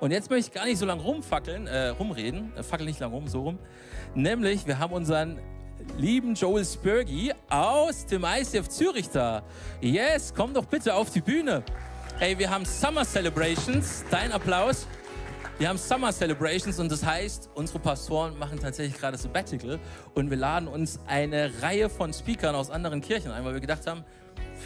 Und jetzt möchte ich gar nicht so lange rumfackeln, äh, rumreden, äh, fackel nicht lang rum, so rum. Nämlich, wir haben unseren lieben Joel Spurgi aus dem ICF Zürich da. Yes, komm doch bitte auf die Bühne. Ey, wir haben Summer Celebrations. Dein Applaus. Wir haben Summer Celebrations und das heißt, unsere Pastoren machen tatsächlich gerade Sabbatical und wir laden uns eine Reihe von Speakern aus anderen Kirchen ein, weil wir gedacht haben,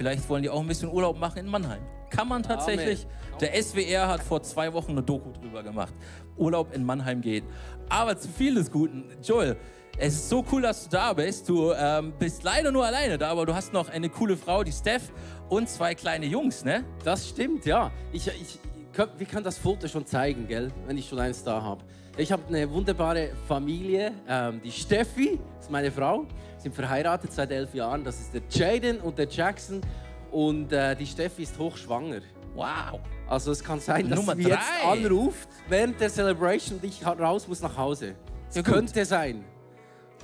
vielleicht wollen die auch ein bisschen Urlaub machen in Mannheim. Kann man tatsächlich. Amen. Der SWR hat vor zwei Wochen eine Doku drüber gemacht. Urlaub in Mannheim geht. Aber zu viel des Guten. Joel, es ist so cool, dass du da bist. Du ähm, bist leider nur alleine da, aber du hast noch eine coole Frau, die Steph, und zwei kleine Jungs, ne? Das stimmt, ja. Ich, ich, wir können das Foto schon zeigen, gell? wenn ich schon eins da habe. Ich habe eine wunderbare Familie. Ähm, die Steffi ist meine Frau. Wir sind verheiratet seit elf Jahren. Das ist der Jaden und der Jackson. Und äh, die Steffi ist hochschwanger. Wow. Also es kann sein, dass Nummer sie drei. jetzt anruft während der Celebration und ich raus muss nach Hause. Es ja, könnte sein.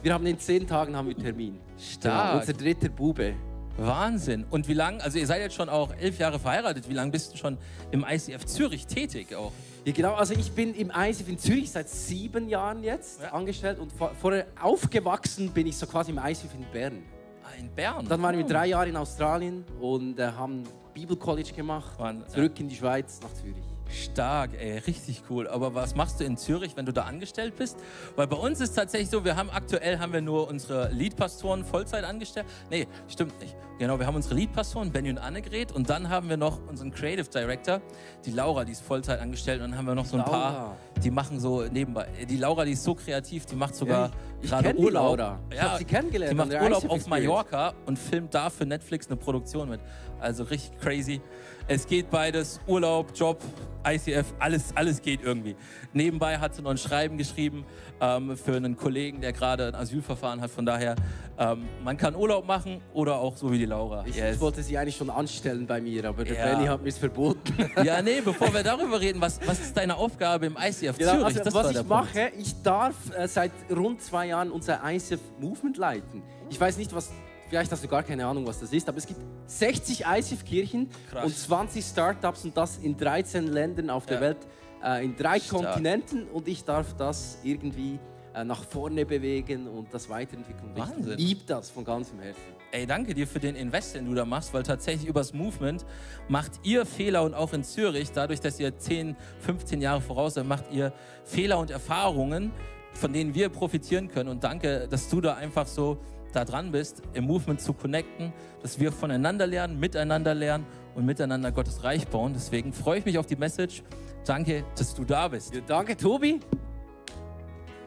Wir haben in zehn Tagen haben wir Termin. Stark. Ja, unser dritter Bube. Wahnsinn. Und wie lange, also ihr seid jetzt schon auch elf Jahre verheiratet, wie lange bist du schon im ICF Zürich tätig auch? Ja, genau, also ich bin im ICF in Zürich seit sieben Jahren jetzt ja. angestellt und vorher aufgewachsen bin ich so quasi im ICF in Bern. Ah, in Bern? Dann waren wir drei Jahre in Australien und äh, haben Bibelcollege gemacht, Mann, zurück ja. in die Schweiz, nach Zürich. Stark, ey, richtig cool. Aber was machst du in Zürich, wenn du da angestellt bist? Weil bei uns ist tatsächlich so, wir haben aktuell haben wir nur unsere Leadpastoren Vollzeit angestellt. Nee, stimmt nicht. Genau, wir haben unsere Leadpastoren Benny und Annegret und dann haben wir noch unseren Creative Director, die Laura, die ist Vollzeit angestellt und dann haben wir noch so ein Laura. paar, die machen so nebenbei. Die Laura, die ist so kreativ, die macht sogar ja, gerade Urlaub. Ich ja, sie kennengelernt. Die macht Urlaub auf Mallorca und filmt da für Netflix eine Produktion mit. Also richtig crazy. Es geht beides, Urlaub, Job, ICF, alles, alles geht irgendwie. Nebenbei hat sie noch ein Schreiben geschrieben ähm, für einen Kollegen, der gerade ein Asylverfahren hat. Von daher, ähm, man kann Urlaub machen oder auch so wie die Laura. Ich, yes. ich wollte sie eigentlich schon anstellen bei mir, aber der ja. Benny hat mir es verboten. Ja, nee, bevor wir darüber reden, was, was ist deine Aufgabe im ICF genau, Zürich? Also, was ich mache, ich darf äh, seit rund zwei Jahren unser ICF Movement leiten. Ich weiß nicht, was vielleicht hast du gar keine Ahnung, was das ist, aber es gibt 60 ICF-Kirchen und 20 Startups und das in 13 Ländern auf der ja. Welt, äh, in drei Stark. Kontinenten und ich darf das irgendwie äh, nach vorne bewegen und das weiterentwickeln. Wahnsinn. Ich liebe das von ganzem Herzen. Ey, danke dir für den Invest, den du da machst, weil tatsächlich übers Movement macht ihr Fehler und auch in Zürich, dadurch, dass ihr 10, 15 Jahre voraus seid, macht ihr Fehler und Erfahrungen, von denen wir profitieren können. Und danke, dass du da einfach so da dran bist, im Movement zu connecten, dass wir voneinander lernen, miteinander lernen und miteinander Gottes Reich bauen. Deswegen freue ich mich auf die Message. Danke, dass du da bist. Ja, danke, Tobi.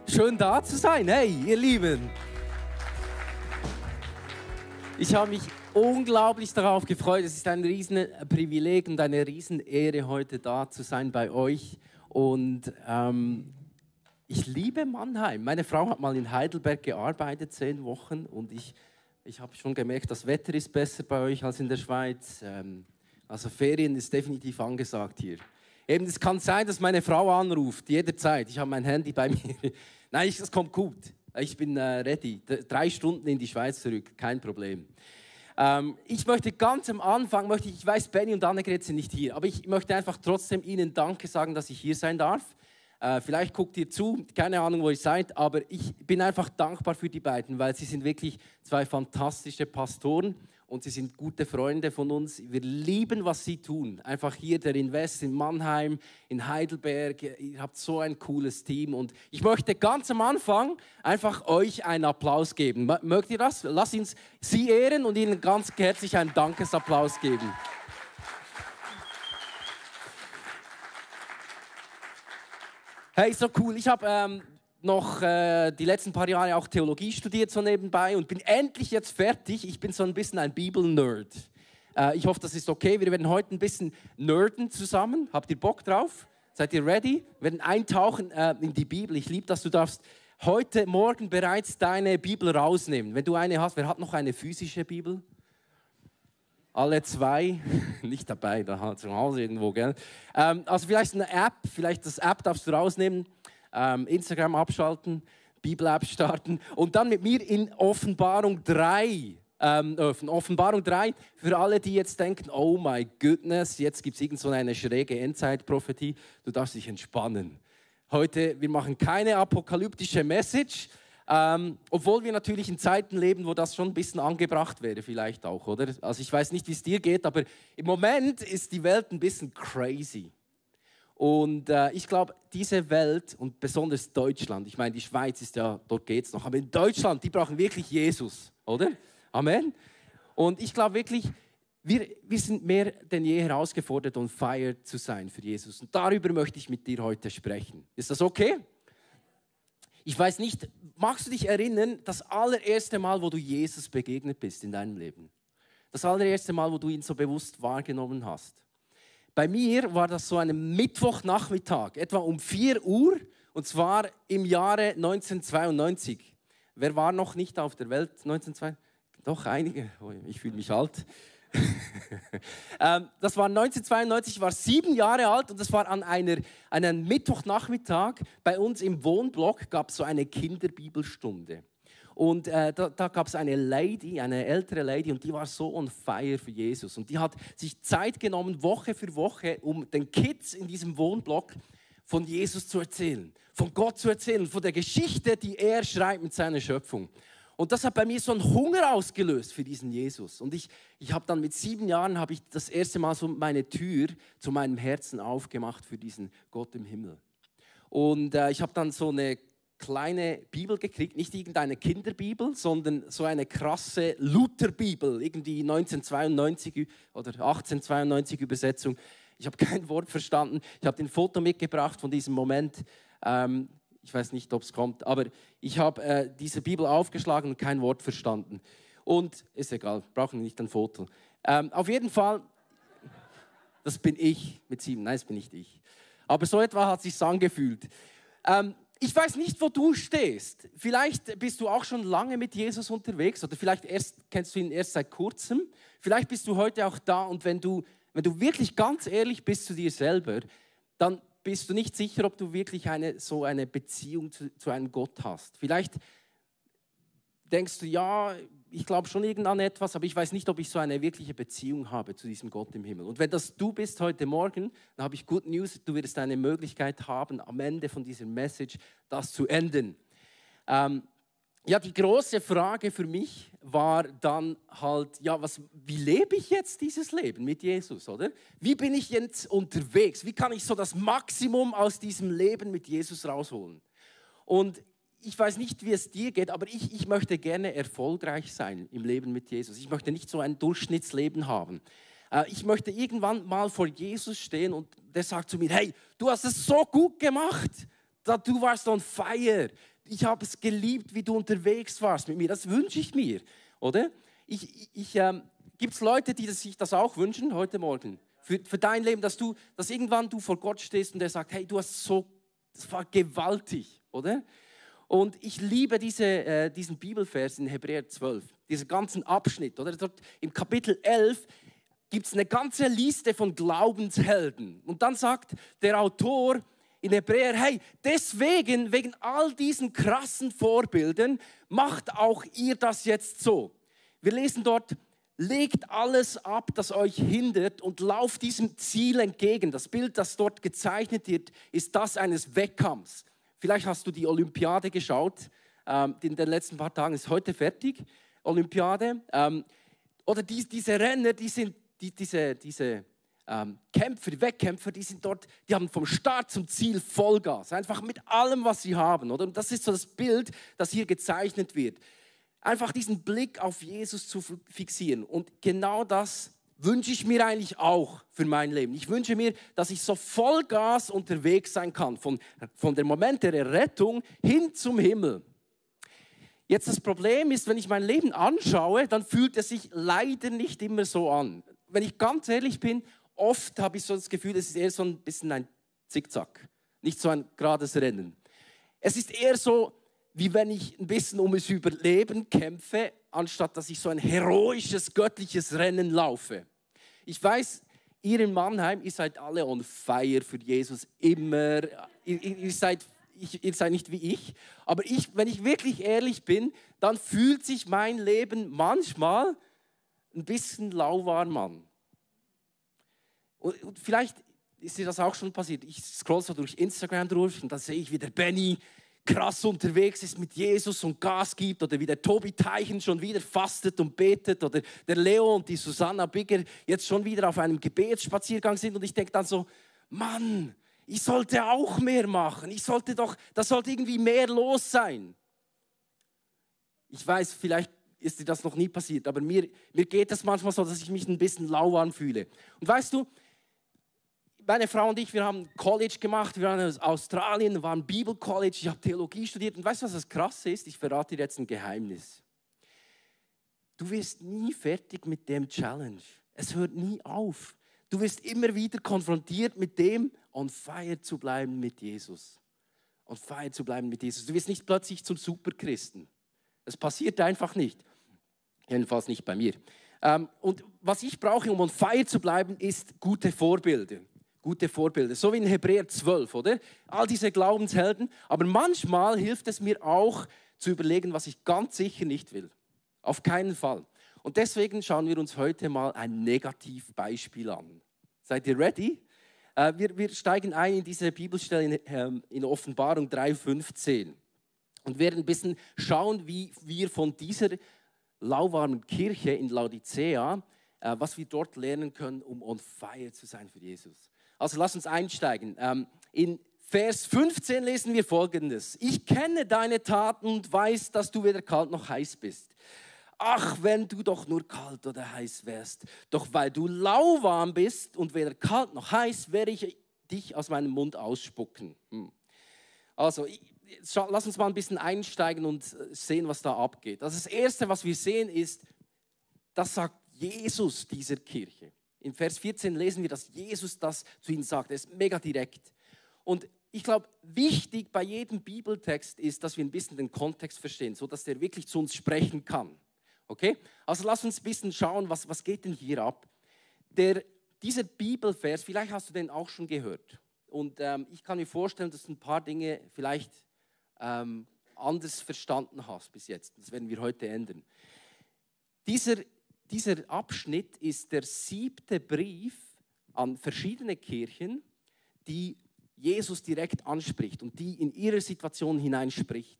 Schön da zu sein. Hey, ihr Lieben. Ich habe mich unglaublich darauf gefreut. Es ist ein riesen Privileg und eine riesen Ehre, heute da zu sein bei euch. Und ähm, ich liebe Mannheim. Meine Frau hat mal in Heidelberg gearbeitet, zehn Wochen, und ich, ich habe schon gemerkt, das Wetter ist besser bei euch als in der Schweiz. Ähm, also Ferien ist definitiv angesagt hier. Eben, es kann sein, dass meine Frau anruft, jederzeit. Ich habe mein Handy bei mir. Nein, es kommt gut. Ich bin äh, ready. Drei Stunden in die Schweiz zurück, kein Problem. Ähm, ich möchte ganz am Anfang, möchte ich, weiß, Benny und Annegret sind nicht hier, aber ich möchte einfach trotzdem Ihnen Danke sagen, dass ich hier sein darf. Äh, vielleicht guckt ihr zu, keine Ahnung, wo ihr seid, aber ich bin einfach dankbar für die beiden, weil sie sind wirklich zwei fantastische Pastoren und sie sind gute Freunde von uns. Wir lieben, was sie tun. Einfach hier der Invest in Mannheim, in Heidelberg. Ihr habt so ein cooles Team und ich möchte ganz am Anfang einfach euch einen Applaus geben. Mögt ihr das? Lasst uns sie ehren und ihnen ganz herzlich einen Dankesapplaus geben. Hey, so cool. Ich habe ähm, noch äh, die letzten paar Jahre auch Theologie studiert so nebenbei und bin endlich jetzt fertig. Ich bin so ein bisschen ein Bibel-Nerd. Äh, ich hoffe, das ist okay. Wir werden heute ein bisschen nerden zusammen. Habt ihr Bock drauf? Seid ihr ready? Wir werden eintauchen äh, in die Bibel. Ich liebe, dass du darfst heute Morgen bereits deine Bibel rausnehmen. Wenn du eine hast, wer hat noch eine physische Bibel? Alle zwei, nicht dabei, da zu Hause irgendwo, gell? Ähm, also vielleicht eine App, vielleicht das App darfst du rausnehmen, ähm, Instagram abschalten, Bibel-App starten und dann mit mir in Offenbarung 3 ähm, äh, Offenbarung 3, für alle, die jetzt denken, oh my goodness, jetzt gibt es irgend so eine schräge Endzeitprophetie, du darfst dich entspannen. Heute, wir machen keine apokalyptische Message, ähm, obwohl wir natürlich in Zeiten leben, wo das schon ein bisschen angebracht wäre, vielleicht auch, oder? Also ich weiß nicht, wie es dir geht, aber im Moment ist die Welt ein bisschen crazy. Und äh, ich glaube, diese Welt und besonders Deutschland, ich meine, die Schweiz ist ja, dort geht es noch, aber in Deutschland, die brauchen wirklich Jesus, oder? Amen. Und ich glaube wirklich, wir, wir sind mehr denn je herausgefordert, on fire zu sein für Jesus. Und darüber möchte ich mit dir heute sprechen. Ist das okay? Ich weiß nicht, magst du dich erinnern, das allererste Mal, wo du Jesus begegnet bist in deinem Leben? Das allererste Mal, wo du ihn so bewusst wahrgenommen hast. Bei mir war das so ein Mittwochnachmittag, etwa um 4 Uhr, und zwar im Jahre 1992. Wer war noch nicht auf der Welt 1992? Doch einige, oh, ich fühle mich alt. Ähm, das war 1992, ich war sieben Jahre alt und das war an einer, einem Mittwochnachmittag bei uns im Wohnblock gab es so eine Kinderbibelstunde. Und äh, da, da gab es eine Lady, eine ältere Lady, und die war so on fire für Jesus. Und die hat sich Zeit genommen, Woche für Woche, um den Kids in diesem Wohnblock von Jesus zu erzählen, von Gott zu erzählen, von der Geschichte, die er schreibt mit seiner Schöpfung. Und das hat bei mir so einen Hunger ausgelöst für diesen Jesus. Und ich, ich habe dann mit sieben Jahren habe ich das erste Mal so meine Tür zu meinem Herzen aufgemacht für diesen Gott im Himmel. Und äh, ich habe dann so eine kleine Bibel gekriegt, nicht irgendeine Kinderbibel, sondern so eine krasse Lutherbibel, irgendwie 1992 oder 1892 Übersetzung. Ich habe kein Wort verstanden. Ich habe ein Foto mitgebracht von diesem Moment. Ähm, ich weiß nicht, ob es kommt, aber ich habe äh, diese Bibel aufgeschlagen und kein Wort verstanden. Und ist egal, brauchen nicht ein Foto. Ähm, auf jeden Fall, das bin ich mit sieben, nein, das bin nicht ich. Aber so etwa hat sich angefühlt. Ähm, ich weiß nicht, wo du stehst. Vielleicht bist du auch schon lange mit Jesus unterwegs oder vielleicht erst, kennst du ihn erst seit kurzem. Vielleicht bist du heute auch da und wenn du, wenn du wirklich ganz ehrlich bist zu dir selber, dann bist du nicht sicher, ob du wirklich eine, so eine Beziehung zu, zu einem Gott hast. Vielleicht denkst du, ja, ich glaube schon irgendwann etwas, aber ich weiß nicht, ob ich so eine wirkliche Beziehung habe zu diesem Gott im Himmel. Und wenn das du bist heute Morgen, dann habe ich Good News, du wirst eine Möglichkeit haben, am Ende von dieser Message das zu enden. Ähm, ja, die große Frage für mich war dann halt, ja, was, wie lebe ich jetzt dieses Leben mit Jesus, oder? Wie bin ich jetzt unterwegs? Wie kann ich so das Maximum aus diesem Leben mit Jesus rausholen? Und ich weiß nicht, wie es dir geht, aber ich, ich möchte gerne erfolgreich sein im Leben mit Jesus. Ich möchte nicht so ein Durchschnittsleben haben. Äh, ich möchte irgendwann mal vor Jesus stehen und der sagt zu mir, hey, du hast es so gut gemacht. Du warst on fire ich habe es geliebt, wie du unterwegs warst mit mir. Das wünsche ich mir, oder? Ich, ich, ähm, Gibt es Leute, die sich das auch wünschen heute Morgen? Für, für dein Leben, dass du, dass irgendwann du vor Gott stehst und er sagt, hey, du hast so, das war gewaltig, oder? Und ich liebe diese, äh, diesen Bibelvers in Hebräer 12, diesen ganzen Abschnitt, oder? Dort im Kapitel 11 gibt es eine ganze Liste von Glaubenshelden. Und dann sagt der Autor, in Hebräer, hey, deswegen, wegen all diesen krassen Vorbildern, macht auch ihr das jetzt so. Wir lesen dort, legt alles ab, das euch hindert und lauft diesem Ziel entgegen. Das Bild, das dort gezeichnet wird, ist das eines Wettkampfs. Vielleicht hast du die Olympiade geschaut, ähm, in den letzten paar Tagen ist heute fertig, Olympiade. Ähm, oder die, diese Renner, die sind, die, diese, diese ähm, Kämpfer, die Wettkämpfer, die sind dort, die haben vom Start zum Ziel Vollgas, einfach mit allem, was sie haben. Oder? Und das ist so das Bild, das hier gezeichnet wird. Einfach diesen Blick auf Jesus zu fixieren. Und genau das wünsche ich mir eigentlich auch für mein Leben. Ich wünsche mir, dass ich so Vollgas unterwegs sein kann, von, von dem Moment der Errettung hin zum Himmel. Jetzt das Problem ist, wenn ich mein Leben anschaue, dann fühlt es sich leider nicht immer so an. Wenn ich ganz ehrlich bin, oft habe ich so das Gefühl, es ist eher so ein bisschen ein Zickzack, nicht so ein gerades Rennen. Es ist eher so, wie wenn ich ein bisschen um das Überleben kämpfe, anstatt dass ich so ein heroisches, göttliches Rennen laufe. Ich weiß, ihr in Mannheim, ihr seid alle on fire für Jesus, immer. Ihr, ihr seid, ihr seid nicht wie ich, aber ich, wenn ich wirklich ehrlich bin, dann fühlt sich mein Leben manchmal ein bisschen lauwarm an. Und, und vielleicht ist dir das auch schon passiert. Ich scroll so durch Instagram durch und dann sehe ich, wie der Benny krass unterwegs ist mit Jesus und Gas gibt oder wie der Tobi Teichen schon wieder fastet und betet oder der Leo und die Susanna Bigger jetzt schon wieder auf einem Gebetsspaziergang sind und ich denke dann so, Mann, ich sollte auch mehr machen. Ich sollte doch, das sollte irgendwie mehr los sein. Ich weiß, vielleicht ist dir das noch nie passiert, aber mir, mir geht das manchmal so, dass ich mich ein bisschen lau anfühle. Und weißt du, meine Frau und ich, wir haben College gemacht, wir waren in Australien, waren Bibelcollege, ich habe Theologie studiert und weißt du, was das Krasse ist? Ich verrate dir jetzt ein Geheimnis. Du wirst nie fertig mit dem Challenge. Es hört nie auf. Du wirst immer wieder konfrontiert mit dem, on fire zu bleiben mit Jesus. On fire zu bleiben mit Jesus. Du wirst nicht plötzlich zum Superchristen. Das passiert einfach nicht. Jedenfalls nicht bei mir. Ähm, und was ich brauche, um on fire zu bleiben, ist gute Vorbilder gute Vorbilder. So wie in Hebräer 12, oder? All diese Glaubenshelden. Aber manchmal hilft es mir auch zu überlegen, was ich ganz sicher nicht will. Auf keinen Fall. Und deswegen schauen wir uns heute mal ein Negativbeispiel an. Seid ihr ready? Äh, wir, wir steigen ein in diese Bibelstelle in, ähm, in Offenbarung 3,15 und werden ein bisschen schauen, wie wir von dieser lauwarmen Kirche in Laodicea, äh, was wir dort lernen können, um on fire zu sein für Jesus. Also lass uns einsteigen. Ähm, in Vers 15 lesen wir folgendes. Ich kenne deine Taten und weiß, dass du weder kalt noch heiß bist. Ach, wenn du doch nur kalt oder heiß wärst. Doch weil du lauwarm bist und weder kalt noch heiß, werde ich dich aus meinem Mund ausspucken. Hm. Also, lass uns mal ein bisschen einsteigen und äh, sehen, was da abgeht. Also das Erste, was wir sehen, ist, das sagt Jesus dieser Kirche. In Vers 14 lesen wir, dass Jesus das zu ihnen sagt. Er ist mega direkt. Und ich glaube, wichtig bei jedem Bibeltext ist, dass wir ein bisschen den Kontext verstehen, sodass der wirklich zu uns sprechen kann. Okay? Also lass uns ein bisschen schauen, was, was geht denn hier ab. Der, dieser Bibelvers, vielleicht hast du den auch schon gehört. Und ähm, ich kann mir vorstellen, dass du ein paar Dinge vielleicht ähm, anders verstanden hast bis jetzt. Das werden wir heute ändern. Dieser dieser Abschnitt ist der siebte Brief an verschiedene Kirchen, die Jesus direkt anspricht und die in ihre Situation hineinspricht.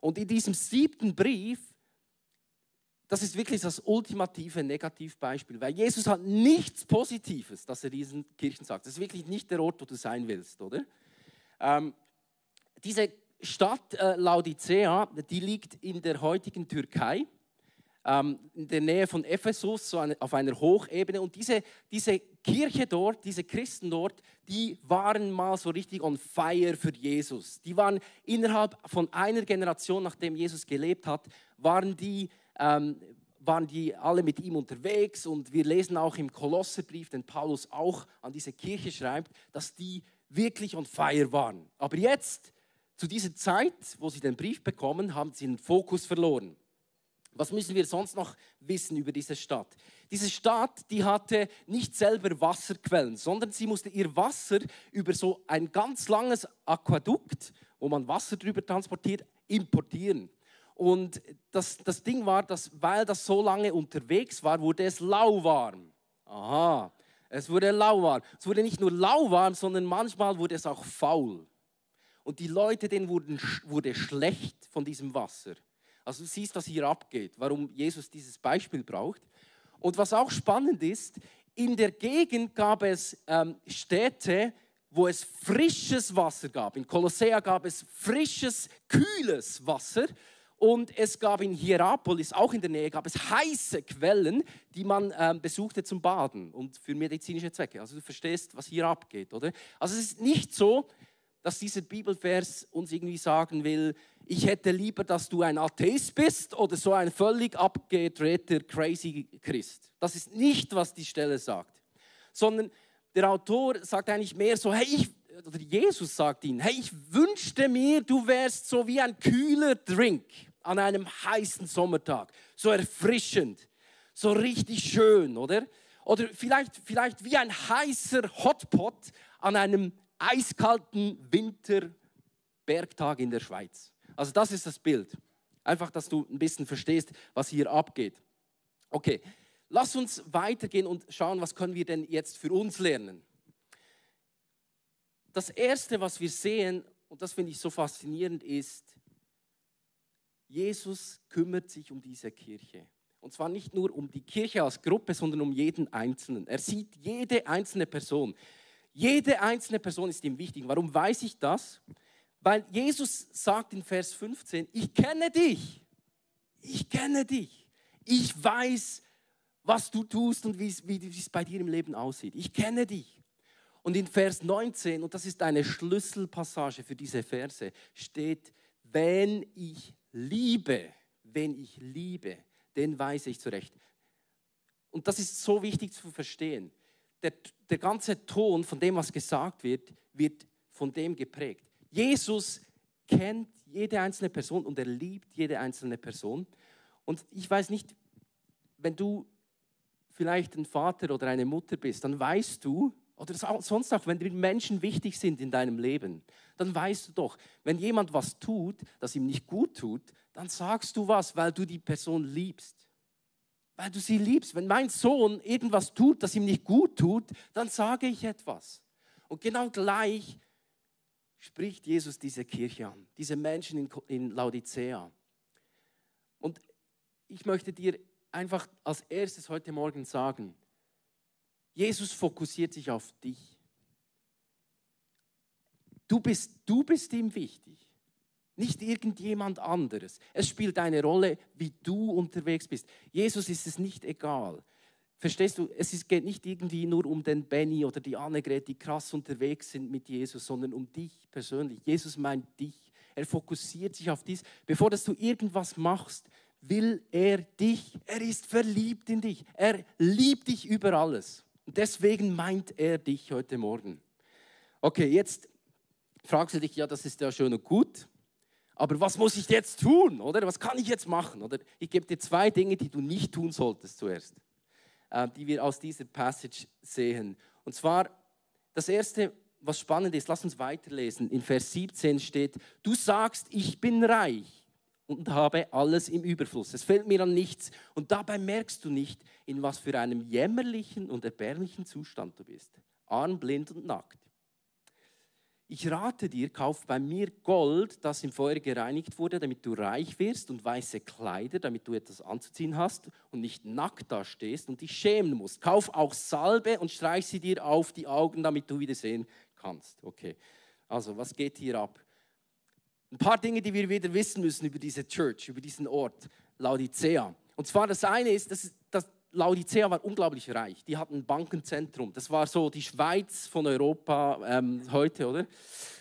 Und in diesem siebten Brief, das ist wirklich das ultimative Negativbeispiel, weil Jesus hat nichts Positives, das er diesen Kirchen sagt. Das ist wirklich nicht der Ort, wo du sein willst, oder? Ähm, diese Stadt äh, Laodicea, die liegt in der heutigen Türkei in der Nähe von Ephesus, so auf einer Hochebene. Und diese, diese Kirche dort, diese Christen dort, die waren mal so richtig on fire für Jesus. Die waren innerhalb von einer Generation, nachdem Jesus gelebt hat, waren die, ähm, waren die alle mit ihm unterwegs. Und wir lesen auch im Kolosserbrief, den Paulus auch an diese Kirche schreibt, dass die wirklich on fire waren. Aber jetzt, zu dieser Zeit, wo sie den Brief bekommen, haben sie den Fokus verloren. Was müssen wir sonst noch wissen über diese Stadt? Diese Stadt, die hatte nicht selber Wasserquellen, sondern sie musste ihr Wasser über so ein ganz langes Aquädukt, wo man Wasser drüber transportiert, importieren. Und das, das Ding war, dass weil das so lange unterwegs war, wurde es lauwarm. Aha, es wurde lauwarm. Es wurde nicht nur lauwarm, sondern manchmal wurde es auch faul. Und die Leute, denen wurden, wurde schlecht von diesem Wasser. Also du siehst, was hier abgeht, warum Jesus dieses Beispiel braucht. Und was auch spannend ist, in der Gegend gab es ähm, Städte, wo es frisches Wasser gab. In Kolossea gab es frisches, kühles Wasser. Und es gab in Hierapolis, auch in der Nähe, gab es heiße Quellen, die man ähm, besuchte zum Baden und für medizinische Zwecke. Also du verstehst, was hier abgeht, oder? Also es ist nicht so, dass dieser Bibelvers uns irgendwie sagen will, ich hätte lieber, dass du ein Atheist bist oder so ein völlig abgedrehter, crazy Christ. Das ist nicht, was die Stelle sagt. Sondern der Autor sagt eigentlich mehr so, hey, ich, oder Jesus sagt ihn, hey, ich wünschte mir, du wärst so wie ein kühler Drink an einem heißen Sommertag. So erfrischend, so richtig schön, oder? Oder vielleicht, vielleicht wie ein heißer Hotpot an einem eiskalten Wintermorgen. Bergtag in der Schweiz. Also das ist das Bild. Einfach, dass du ein bisschen verstehst, was hier abgeht. Okay, lass uns weitergehen und schauen, was können wir denn jetzt für uns lernen. Das Erste, was wir sehen, und das finde ich so faszinierend, ist, Jesus kümmert sich um diese Kirche. Und zwar nicht nur um die Kirche als Gruppe, sondern um jeden Einzelnen. Er sieht jede einzelne Person. Jede einzelne Person ist ihm wichtig. Warum weiß ich das? Weil Jesus sagt in Vers 15, ich kenne dich. Ich kenne dich. Ich weiß, was du tust und wie es bei dir im Leben aussieht. Ich kenne dich. Und in Vers 19, und das ist eine Schlüsselpassage für diese Verse, steht, wenn ich liebe, wenn ich liebe, den weise ich zurecht. Und das ist so wichtig zu verstehen. Der, der ganze Ton von dem, was gesagt wird, wird von dem geprägt. Jesus kennt jede einzelne Person und er liebt jede einzelne Person. Und ich weiß nicht, wenn du vielleicht ein Vater oder eine Mutter bist, dann weißt du, oder sonst auch, wenn die Menschen wichtig sind in deinem Leben, dann weißt du doch, wenn jemand was tut, das ihm nicht gut tut, dann sagst du was, weil du die Person liebst. Weil du sie liebst. Wenn mein Sohn irgendwas tut, das ihm nicht gut tut, dann sage ich etwas. Und genau gleich spricht Jesus diese Kirche an, diese Menschen in, Laodicea. Und ich möchte dir einfach als erstes heute Morgen sagen, Jesus fokussiert sich auf dich. Du bist, du bist ihm wichtig, nicht irgendjemand anderes. Es spielt eine Rolle, wie du unterwegs bist. Jesus ist es nicht egal. Verstehst du, es geht nicht irgendwie nur um den Benny oder die Annegret, die krass unterwegs sind mit Jesus, sondern um dich persönlich. Jesus meint dich. Er fokussiert sich auf dies. Bevor dass du irgendwas machst, will er dich. Er ist verliebt in dich. Er liebt dich über alles. Und deswegen meint er dich heute Morgen. Okay, jetzt fragst du dich, ja, das ist ja schön und gut, aber was muss ich jetzt tun, oder? Was kann ich jetzt machen, oder? Ich gebe dir zwei Dinge, die du nicht tun solltest zuerst, äh, die wir aus dieser Passage sehen. Und zwar, das erste, was spannend ist, lass uns weiterlesen. In Vers 17 steht, du sagst, ich bin reich und habe alles im Überfluss. Es fällt mir an nichts. Und dabei merkst du nicht, in was für einem jämmerlichen und erbärmlichen Zustand du bist. Arm, blind und nackt. Ich rate dir, kauf bei mir Gold, das im Feuer gereinigt wurde, damit du reich wirst, und weiße Kleider, damit du etwas anzuziehen hast und nicht nackt da stehst und dich schämen musst. Kauf auch Salbe und streich sie dir auf die Augen, damit du wieder sehen kannst. Okay, also was geht hier ab? Ein paar Dinge, die wir wieder wissen müssen über diese Church, über diesen Ort, Laodicea. Und zwar das eine ist, dass, dass Laodicea war unglaublich reich. Die hatten ein Bankenzentrum. Das war so die Schweiz von Europa ähm, heute, oder?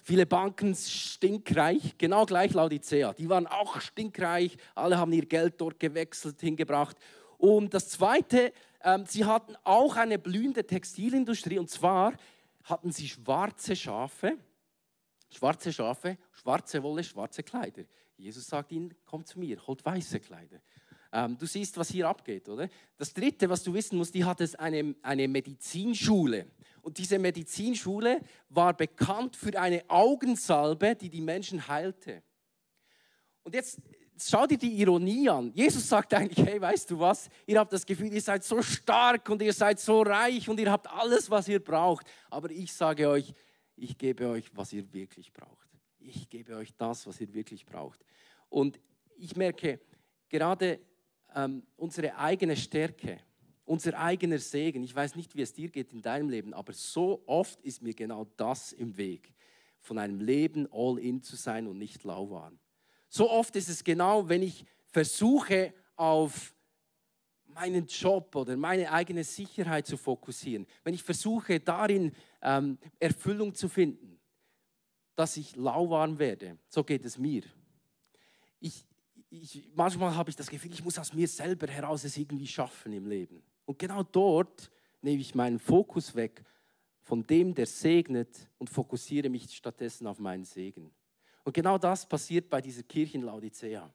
Viele Banken stinkreich, genau gleich Laodicea. Die waren auch stinkreich. Alle haben ihr Geld dort gewechselt, hingebracht. Und das Zweite, ähm, sie hatten auch eine blühende Textilindustrie. Und zwar hatten sie schwarze Schafe Schwarze Schafe, schwarze Wolle, schwarze Kleider. Jesus sagt ihnen, kommt zu mir, holt weiße Kleider. Ähm, du siehst, was hier abgeht, oder? Das Dritte, was du wissen musst, die hat es eine, eine Medizinschule. Und diese Medizinschule war bekannt für eine Augensalbe, die die Menschen heilte. Und jetzt schau dir die Ironie an. Jesus sagt eigentlich, hey, weißt du was? Ihr habt das Gefühl, ihr seid so stark und ihr seid so reich und ihr habt alles, was ihr braucht. Aber ich sage euch, ich gebe euch, was ihr wirklich braucht. Ich gebe euch das, was ihr wirklich braucht. Und ich merke, gerade ähm, unsere eigene Stärke, unser eigener Segen, ich weiß nicht, wie es dir geht in deinem Leben, aber so oft ist mir genau das im Weg, von einem Leben all in zu sein und nicht lauwarm. So oft ist es genau, wenn ich versuche, auf meinen Job oder meine eigene Sicherheit zu fokussieren, wenn ich versuche, darin ähm, Erfüllung zu finden, dass ich lauwarm werde, so geht es mir. Ich, ich, manchmal habe ich das Gefühl, ich muss aus mir selber heraus es irgendwie schaffen im Leben. Und genau dort nehme ich meinen Fokus weg von dem, der segnet und fokussiere mich stattdessen auf meinen Segen. Und genau das passiert bei dieser Kirche in Laodicea.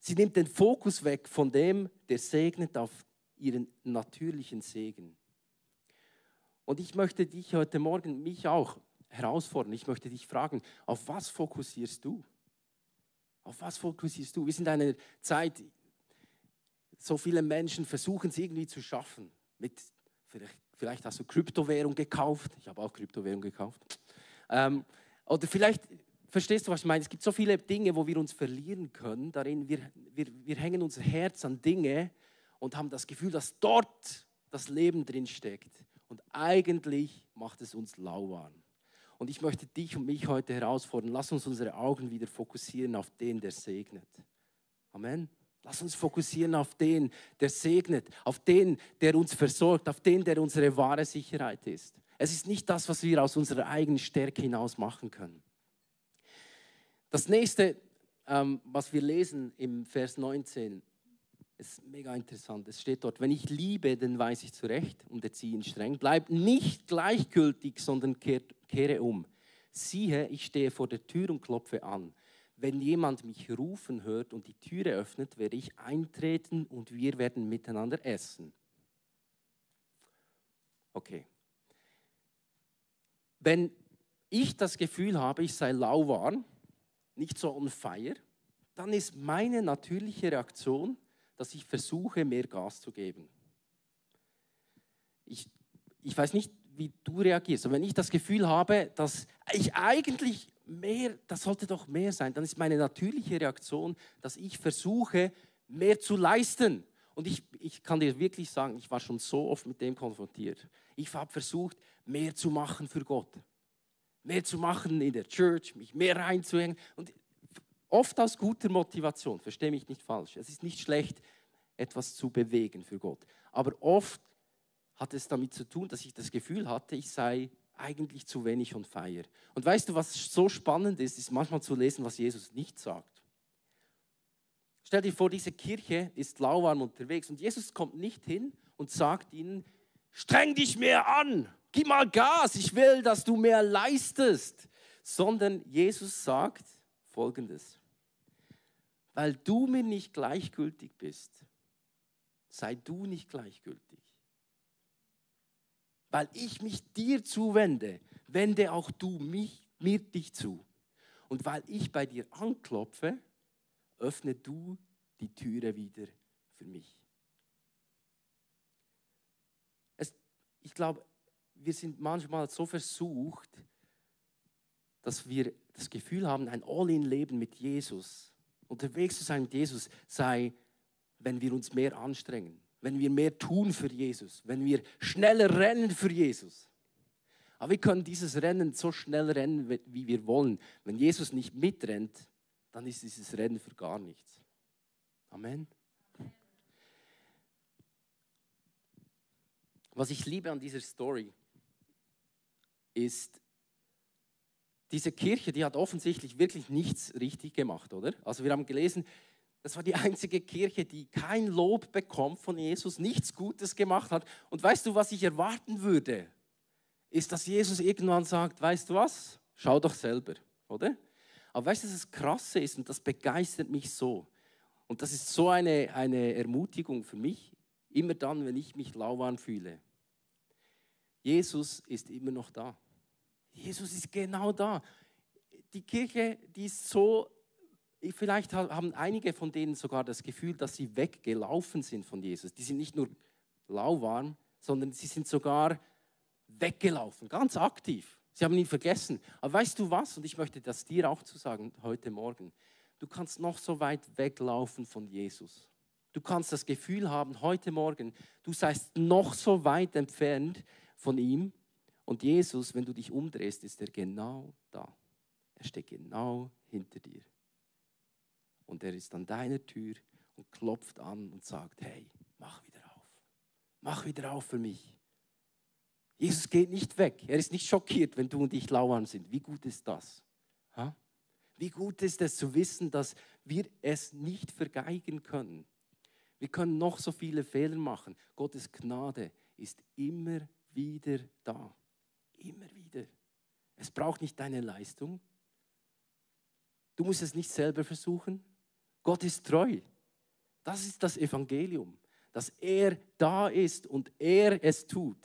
Sie nimmt den Fokus weg von dem, der segnet auf ihren natürlichen Segen. Und ich möchte dich heute Morgen, mich auch, herausfordern. Ich möchte dich fragen, auf was fokussierst du? Auf was fokussierst du? Wir sind in einer Zeit, so viele Menschen versuchen es irgendwie zu schaffen. Mit, vielleicht, vielleicht hast du Kryptowährung gekauft. Ich habe auch Kryptowährung gekauft. Ähm, oder vielleicht, verstehst du, was ich meine? Es gibt so viele Dinge, wo wir uns verlieren können. Darin, wir, wir, wir hängen unser Herz an Dinge und haben das Gefühl, dass dort das Leben drin steckt. Und eigentlich macht es uns lauwarm. Und ich möchte dich und mich heute herausfordern, lass uns unsere Augen wieder fokussieren auf den, der segnet. Amen. Lass uns fokussieren auf den, der segnet, auf den, der uns versorgt, auf den, der unsere wahre Sicherheit ist. Es ist nicht das, was wir aus unserer eigenen Stärke hinaus machen können. Das nächste, ähm, was wir lesen im Vers 19, ist mega interessant. Es steht dort, wenn ich liebe, dann weiß ich zurecht und erziehe ihn streng. Bleib nicht gleichgültig, sondern kehre um. Siehe, ich stehe vor der Tür und klopfe an. Wenn jemand mich rufen hört und die Türe öffnet, werde ich eintreten und wir werden miteinander essen. Okay. Wenn ich das Gefühl habe, ich sei lauwarm, nicht so on fire, dann ist meine natürliche Reaktion, dass ich versuche, mehr Gas zu geben. Ich, ich weiß nicht, wie du reagierst, aber wenn ich das Gefühl habe, dass ich eigentlich mehr, das sollte doch mehr sein, dann ist meine natürliche Reaktion, dass ich versuche, mehr zu leisten. Und ich, ich kann dir wirklich sagen, ich war schon so oft mit dem konfrontiert. Ich habe versucht, mehr zu machen für Gott. Mehr zu machen in der Church, mich mehr reinzuhängen. Und Oft aus guter Motivation, verstehe mich nicht falsch. Es ist nicht schlecht, etwas zu bewegen für Gott. Aber oft hat es damit zu tun, dass ich das Gefühl hatte, ich sei eigentlich zu wenig on fire. Und weißt du, was so spannend ist, ist manchmal zu lesen, was Jesus nicht sagt. Stell dir vor, diese Kirche ist lauwarm unterwegs und Jesus kommt nicht hin und sagt ihnen, streng dich mehr an, gib mal Gas, ich will, dass du mehr leistest. Sondern Jesus sagt folgendes weil du mir nicht gleichgültig bist, sei du nicht gleichgültig. Weil ich mich dir zuwende, wende auch du mich, mir dich zu. Und weil ich bei dir anklopfe, öffne du die Türe wieder für mich. Es, ich glaube, wir sind manchmal so versucht, dass wir das Gefühl haben, ein All-in-Leben mit Jesus unterwegs zu sein mit Jesus sei, wenn wir uns mehr anstrengen, wenn wir mehr tun für Jesus, wenn wir schneller rennen für Jesus. Aber wir können dieses Rennen so schnell rennen, wie wir wollen. Wenn Jesus nicht mitrennt, dann ist dieses Rennen für gar nichts. Amen. Was ich liebe an dieser Story ist, diese Kirche, die hat offensichtlich wirklich nichts richtig gemacht, oder? Also wir haben gelesen, das war die einzige Kirche, die kein Lob bekommt von Jesus, nichts Gutes gemacht hat. Und weißt du, was ich erwarten würde? Ist, dass Jesus irgendwann sagt, weißt du was? Schau doch selber, oder? Aber weißt du, das Krasse ist, und das begeistert mich so, und das ist so eine, eine Ermutigung für mich, immer dann, wenn ich mich lauwarm fühle. Jesus ist immer noch da. Jesus ist genau da. Die Kirche, die ist so, vielleicht haben einige von denen sogar das Gefühl, dass sie weggelaufen sind von Jesus. Die sind nicht nur lauwarm, sondern sie sind sogar weggelaufen, ganz aktiv. Sie haben ihn vergessen. Aber weißt du was? Und ich möchte das dir auch zu sagen heute Morgen. Du kannst noch so weit weglaufen von Jesus. Du kannst das Gefühl haben, heute Morgen, du seist noch so weit entfernt von ihm. Und Jesus, wenn du dich umdrehst, ist er genau da. Er steht genau hinter dir. Und er ist an deiner Tür und klopft an und sagt, hey, mach wieder auf. Mach wieder auf für mich. Jesus geht nicht weg. Er ist nicht schockiert, wenn du und ich lauern sind. Wie gut ist das? Wie gut ist es zu wissen, dass wir es nicht vergeigen können. Wir können noch so viele Fehler machen. Gottes Gnade ist immer wieder da. Immer wieder. Es braucht nicht deine Leistung. Du musst es nicht selber versuchen. Gott ist treu. Das ist das Evangelium, dass er da ist und er es tut.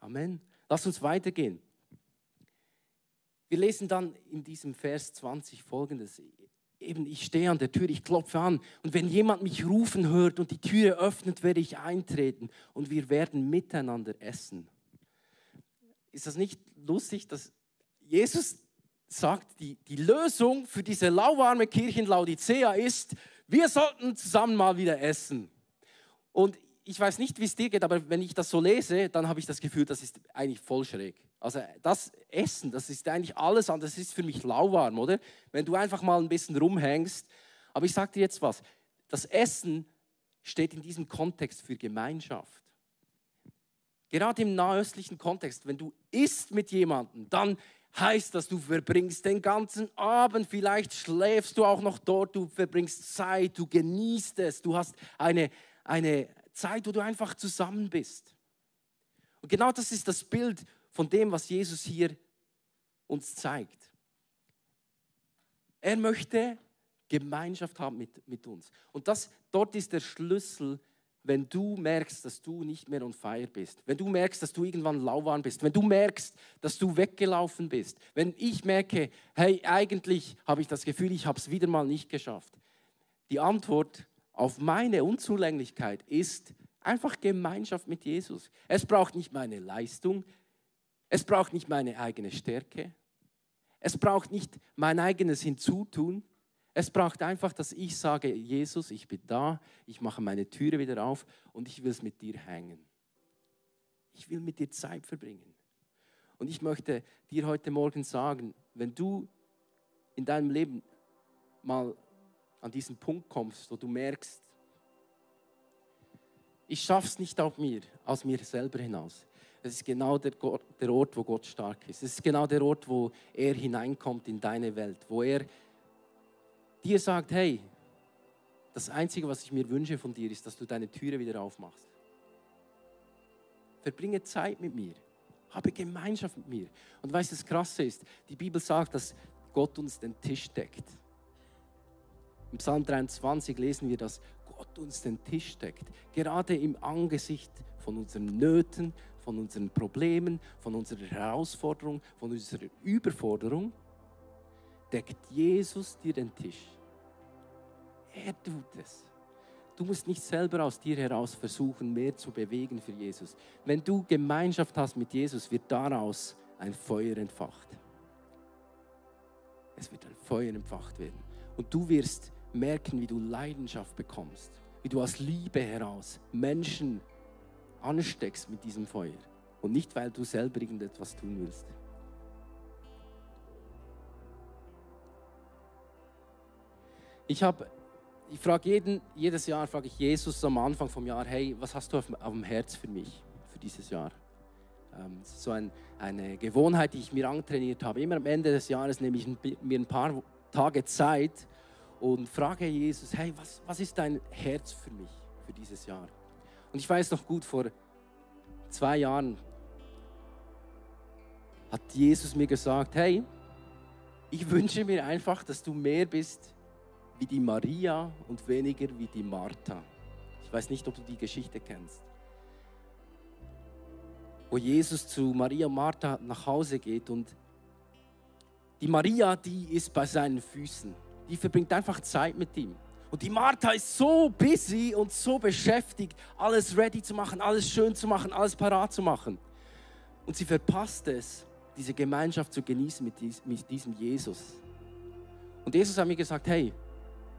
Amen. Lass uns weitergehen. Wir lesen dann in diesem Vers 20 folgendes. Eben, ich stehe an der Tür, ich klopfe an und wenn jemand mich rufen hört und die Türe öffnet, werde ich eintreten und wir werden miteinander essen. Ist das nicht lustig, dass Jesus sagt, die, die Lösung für diese lauwarme Kirche in Laodicea ist, wir sollten zusammen mal wieder essen. Und ich weiß nicht, wie es dir geht, aber wenn ich das so lese, dann habe ich das Gefühl, das ist eigentlich voll schräg. Also das Essen, das ist eigentlich alles anders, das ist für mich lauwarm, oder? Wenn du einfach mal ein bisschen rumhängst. Aber ich sage dir jetzt was, das Essen steht in diesem Kontext für Gemeinschaft. Gerade im nahöstlichen Kontext, wenn du isst mit jemandem, dann heißt das, du verbringst den ganzen Abend, vielleicht schläfst du auch noch dort, du verbringst Zeit, du genießt es, du hast eine, eine Zeit, wo du einfach zusammen bist. Und genau das ist das Bild von dem, was Jesus hier uns zeigt. Er möchte Gemeinschaft haben mit, mit uns. Und das, dort ist der Schlüssel wenn du merkst, dass du nicht mehr on fire bist, wenn du merkst, dass du irgendwann lauwarm bist, wenn du merkst, dass du weggelaufen bist, wenn ich merke, hey, eigentlich habe ich das Gefühl, ich habe es wieder mal nicht geschafft. Die Antwort auf meine Unzulänglichkeit ist einfach Gemeinschaft mit Jesus. Es braucht nicht meine Leistung, es braucht nicht meine eigene Stärke, es braucht nicht mein eigenes Hinzutun, es braucht einfach, dass ich sage, Jesus, ich bin da, ich mache meine Türe wieder auf und ich will es mit dir hängen. Ich will mit dir Zeit verbringen. Und ich möchte dir heute Morgen sagen, wenn du in deinem Leben mal an diesen Punkt kommst, wo du merkst, ich schaffe es nicht auf mir, aus mir selber hinaus. Es ist genau der, der Ort, wo Gott stark ist. Es ist genau der Ort, wo er hineinkommt in deine Welt, wo er dir sagt, hey, das Einzige, was ich mir wünsche von dir, ist, dass du deine Türe wieder aufmachst. Verbringe Zeit mit mir. Habe Gemeinschaft mit mir. Und weißt du, das Krasse ist, die Bibel sagt, dass Gott uns den Tisch deckt. Im Psalm 23 lesen wir, dass Gott uns den Tisch deckt. Gerade im Angesicht von unseren Nöten, von unseren Problemen, von unserer Herausforderung, von unserer Überforderung deckt Jesus dir den Tisch. Er tut es. Du musst nicht selber aus dir heraus versuchen, mehr zu bewegen für Jesus. Wenn du Gemeinschaft hast mit Jesus, wird daraus ein Feuer entfacht. Es wird ein Feuer entfacht werden. Und du wirst merken, wie du Leidenschaft bekommst, wie du aus Liebe heraus Menschen ansteckst mit diesem Feuer. Und nicht, weil du selber irgendetwas tun willst. Ich habe, ich frage jeden, jedes Jahr frage ich Jesus am Anfang vom Jahr, hey, was hast du auf, auf dem Herz für mich, für dieses Jahr? Ähm, so ein, eine Gewohnheit, die ich mir antrainiert habe. Immer am Ende des Jahres nehme ich mir ein paar Tage Zeit und frage Jesus, hey, was, was ist dein Herz für mich, für dieses Jahr? Und ich weiß noch gut, vor zwei Jahren hat Jesus mir gesagt, hey, ich wünsche mir einfach, dass du mehr bist wie die Maria und weniger wie die Martha. Ich weiß nicht, ob du die Geschichte kennst. Wo Jesus zu Maria und Martha nach Hause geht und die Maria, die ist bei seinen Füßen. Die verbringt einfach Zeit mit ihm. Und die Martha ist so busy und so beschäftigt, alles ready zu machen, alles schön zu machen, alles parat zu machen. Und sie verpasst es, diese Gemeinschaft zu genießen mit diesem Jesus. Und Jesus hat mir gesagt, hey,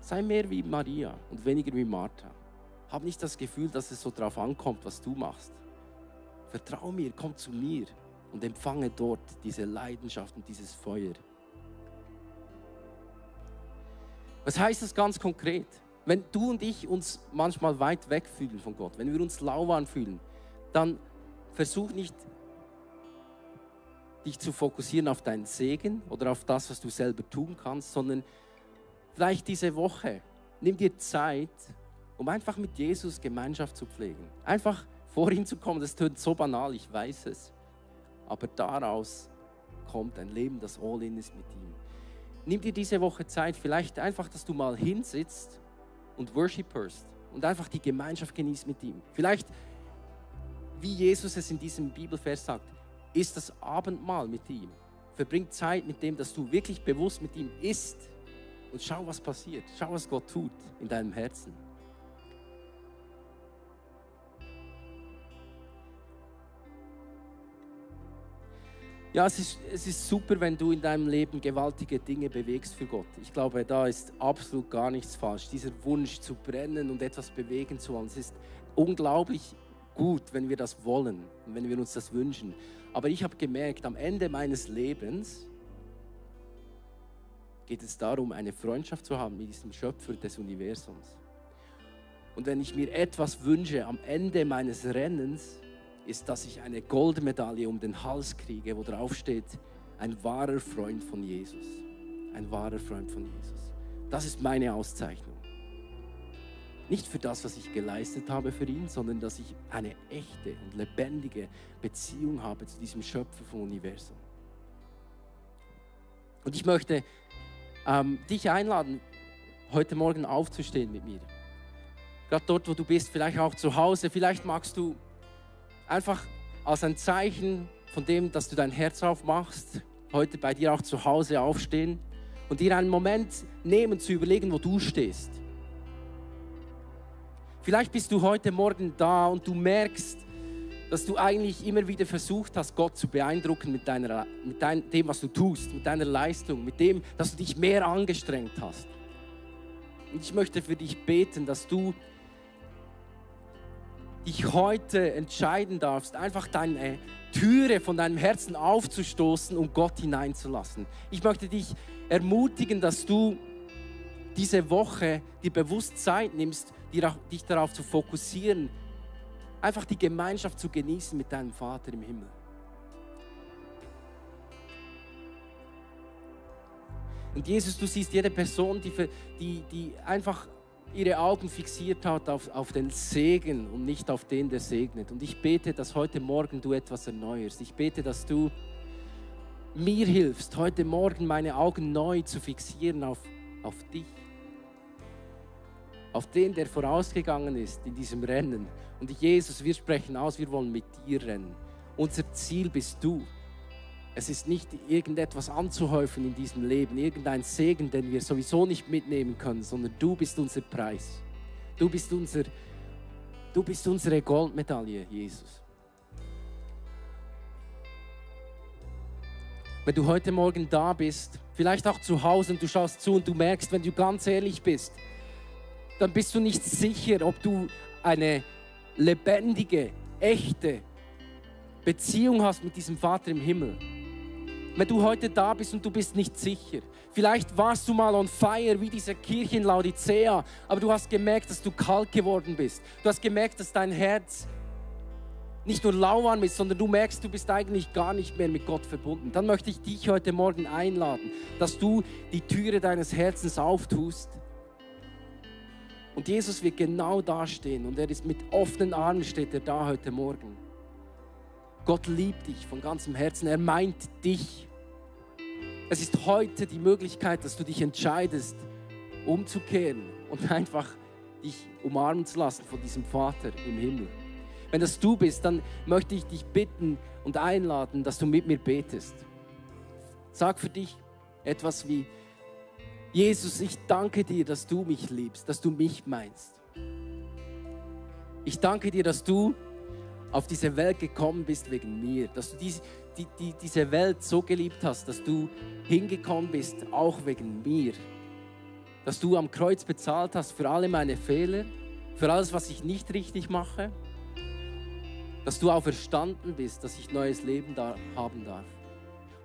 Sei mehr wie Maria und weniger wie Martha. Hab nicht das Gefühl, dass es so drauf ankommt, was du machst. Vertrau mir, komm zu mir und empfange dort diese Leidenschaft und dieses Feuer. Was heißt das ganz konkret? Wenn du und ich uns manchmal weit weg fühlen von Gott, wenn wir uns lauwarm fühlen, dann versuch nicht, dich zu fokussieren auf deinen Segen oder auf das, was du selber tun kannst, sondern Vielleicht diese Woche, nimm dir Zeit, um einfach mit Jesus Gemeinschaft zu pflegen. Einfach vor ihn zu kommen, das tönt so banal, ich weiß es. Aber daraus kommt ein Leben, das all in ist mit ihm. Nimm dir diese Woche Zeit, vielleicht einfach, dass du mal hinsitzt und worshipperst und einfach die Gemeinschaft genießt mit ihm. Vielleicht, wie Jesus es in diesem Bibelvers sagt, ist das Abendmahl mit ihm. verbring Zeit mit dem, dass du wirklich bewusst mit ihm isst und schau, was passiert. Schau, was Gott tut in deinem Herzen. Ja, es ist, es ist super, wenn du in deinem Leben gewaltige Dinge bewegst für Gott. Ich glaube, da ist absolut gar nichts falsch. Dieser Wunsch zu brennen und etwas bewegen zu wollen, es ist unglaublich gut, wenn wir das wollen und wenn wir uns das wünschen. Aber ich habe gemerkt, am Ende meines Lebens geht es darum, eine Freundschaft zu haben mit diesem Schöpfer des Universums. Und wenn ich mir etwas wünsche am Ende meines Rennens, ist, dass ich eine Goldmedaille um den Hals kriege, wo drauf steht, ein wahrer Freund von Jesus. Ein wahrer Freund von Jesus. Das ist meine Auszeichnung. Nicht für das, was ich geleistet habe für ihn, sondern dass ich eine echte und lebendige Beziehung habe zu diesem Schöpfer vom Universum. Und ich möchte ähm, dich einladen, heute Morgen aufzustehen mit mir. Gerade dort, wo du bist, vielleicht auch zu Hause, vielleicht magst du einfach als ein Zeichen von dem, dass du dein Herz aufmachst, heute bei dir auch zu Hause aufstehen und dir einen Moment nehmen zu überlegen, wo du stehst. Vielleicht bist du heute Morgen da und du merkst, dass du eigentlich immer wieder versucht hast, Gott zu beeindrucken mit, deiner, mit dein, dem, was du tust, mit deiner Leistung, mit dem, dass du dich mehr angestrengt hast. Und ich möchte für dich beten, dass du dich heute entscheiden darfst, einfach deine Türe von deinem Herzen aufzustoßen und Gott hineinzulassen. Ich möchte dich ermutigen, dass du diese Woche die bewusst Zeit nimmst, dich darauf zu fokussieren, einfach die Gemeinschaft zu genießen mit deinem Vater im Himmel. Und Jesus, du siehst jede Person, die, die, die einfach ihre Augen fixiert hat auf, auf den Segen und nicht auf den, der segnet. Und ich bete, dass heute Morgen du etwas erneuerst. Ich bete, dass du mir hilfst, heute Morgen meine Augen neu zu fixieren auf, auf dich. Auf den, der vorausgegangen ist in diesem Rennen. Und Jesus, wir sprechen aus, wir wollen mit dir rennen. Unser Ziel bist du. Es ist nicht irgendetwas anzuhäufen in diesem Leben, irgendein Segen, den wir sowieso nicht mitnehmen können, sondern du bist unser Preis. Du bist, unser, du bist unsere Goldmedaille, Jesus. Wenn du heute Morgen da bist, vielleicht auch zu Hause und du schaust zu und du merkst, wenn du ganz ehrlich bist, dann bist du nicht sicher, ob du eine lebendige, echte Beziehung hast mit diesem Vater im Himmel wenn du heute da bist und du bist nicht sicher. Vielleicht warst du mal on fire wie diese Kirche in Laodicea, aber du hast gemerkt, dass du kalt geworden bist. Du hast gemerkt, dass dein Herz nicht nur lauwarm ist, sondern du merkst, du bist eigentlich gar nicht mehr mit Gott verbunden. Dann möchte ich dich heute Morgen einladen, dass du die Türe deines Herzens auftust. Und Jesus wird genau da stehen und er ist mit offenen Armen steht er da heute Morgen. Gott liebt dich von ganzem Herzen. Er meint dich. Es ist heute die Möglichkeit, dass du dich entscheidest, umzukehren und einfach dich umarmen zu lassen von diesem Vater im Himmel. Wenn das du bist, dann möchte ich dich bitten und einladen, dass du mit mir betest. Sag für dich etwas wie, Jesus, ich danke dir, dass du mich liebst, dass du mich meinst. Ich danke dir, dass du auf diese Welt gekommen bist wegen mir, dass du diese, die, die, diese Welt so geliebt hast, dass du hingekommen bist, auch wegen mir. Dass du am Kreuz bezahlt hast für alle meine Fehler, für alles, was ich nicht richtig mache. Dass du auferstanden bist, dass ich neues Leben da haben darf.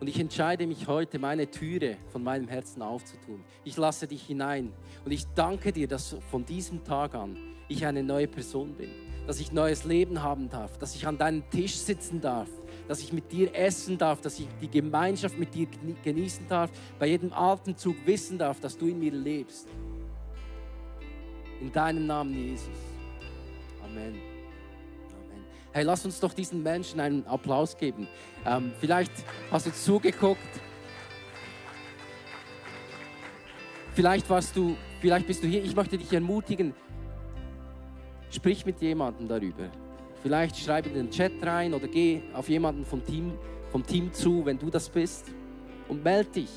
Und ich entscheide mich heute, meine Türe von meinem Herzen aufzutun. Ich lasse dich hinein. Und ich danke dir, dass von diesem Tag an ich eine neue Person bin dass ich neues Leben haben darf, dass ich an deinem Tisch sitzen darf, dass ich mit dir essen darf, dass ich die Gemeinschaft mit dir genießen darf, bei jedem Atemzug wissen darf, dass du in mir lebst. In deinem Namen, Jesus. Amen. Amen. Hey, lass uns doch diesen Menschen einen Applaus geben. Ähm, vielleicht hast du zugeguckt. Vielleicht warst du, vielleicht bist du hier. Ich möchte dich ermutigen, Sprich mit jemandem darüber. Vielleicht schreib in den Chat rein oder geh auf jemanden vom Team, vom Team zu, wenn du das bist. und melde dich.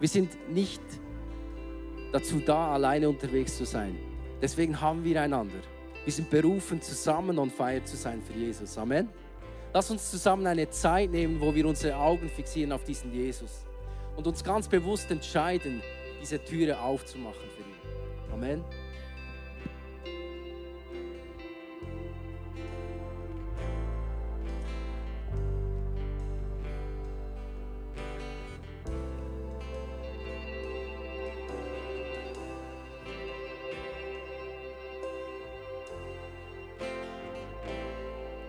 Wir sind nicht dazu da, alleine unterwegs zu sein. Deswegen haben wir einander. Wir sind berufen, zusammen on fire zu sein für Jesus. Amen. Lass uns zusammen eine Zeit nehmen, wo wir unsere Augen fixieren auf diesen Jesus und uns ganz bewusst entscheiden, diese Türe aufzumachen für ihn. Amen.